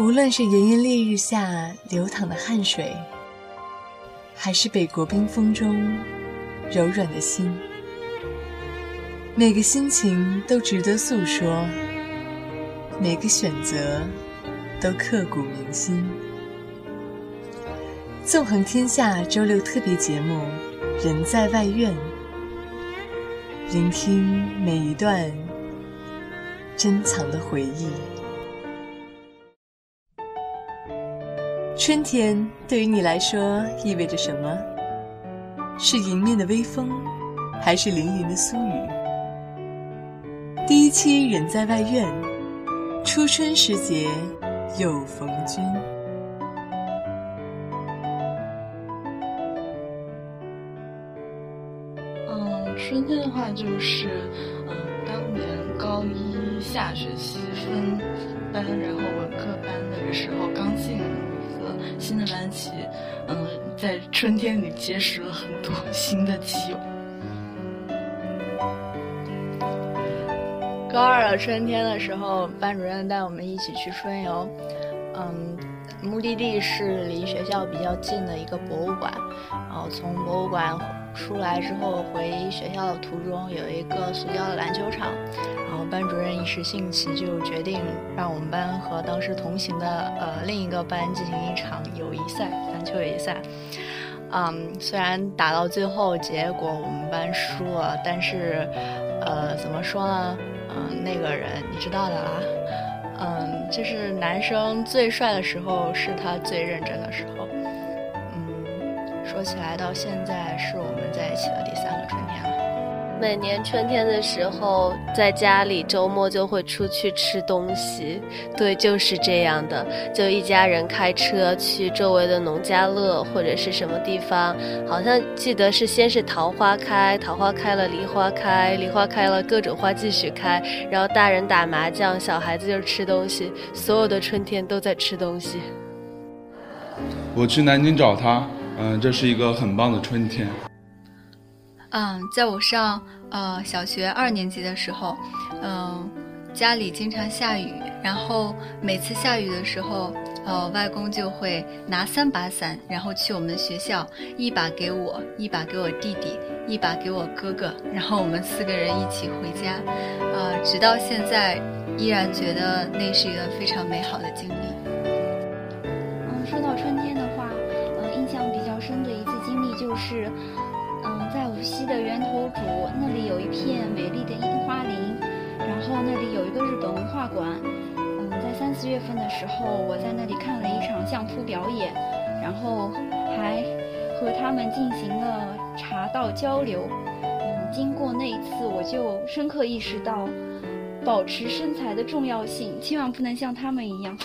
无论是炎炎烈日下流淌的汗水，还是北国冰封中柔软的心，每个心情都值得诉说，每个选择都刻骨铭心。纵横天下周六特别节目《人在外院》，聆听每一段珍藏的回忆。春天对于你来说意味着什么？是迎面的微风，还是凌云的苏雨？第一期《人在外院》，初春时节又逢君。嗯，春天的话就是，嗯，当年高一下学期分班，然后文科班那个时候刚进入。新的班级，嗯，在春天里结识了很多 新的基友。高二的春天的时候，班主任带我们一起去春游，嗯，目的地是离学校比较近的一个博物馆，然后从博物馆出来之后，回学校的途中有一个塑胶的篮球场。然后班主任一时兴起，就决定让我们班和当时同行的呃另一个班进行一场友谊赛，篮球友谊赛。嗯，虽然打到最后结果我们班输了，但是呃怎么说呢？嗯，那个人你知道的啦。嗯，就是男生最帅的时候是他最认真的时候。嗯，说起来到现在是我们在一起的第三个春天了。每年春天的时候，在家里周末就会出去吃东西。对，就是这样的，就一家人开车去周围的农家乐或者是什么地方。好像记得是先是桃花开，桃花开了梨花开，梨花开了各种花继续开。然后大人打麻将，小孩子就是吃东西。所有的春天都在吃东西。我去南京找他，嗯，这是一个很棒的春天。嗯，在我上呃小学二年级的时候，嗯，家里经常下雨，然后每次下雨的时候，呃，外公就会拿三把伞，然后去我们学校，一把给我，一把给我弟弟，一把给我哥哥，然后我们四个人一起回家，呃，直到现在，依然觉得那是一个非常美好的经历。嗯，说到春天的是，嗯。在无锡的源头渚那里有一片美丽的樱花林，然后那里有一个日本文化馆。嗯，在三四月份的时候，我在那里看了一场相扑表演，然后还和他们进行了茶道交流。嗯，经过那一次，我就深刻意识到保持身材的重要性，千万不能像他们一样。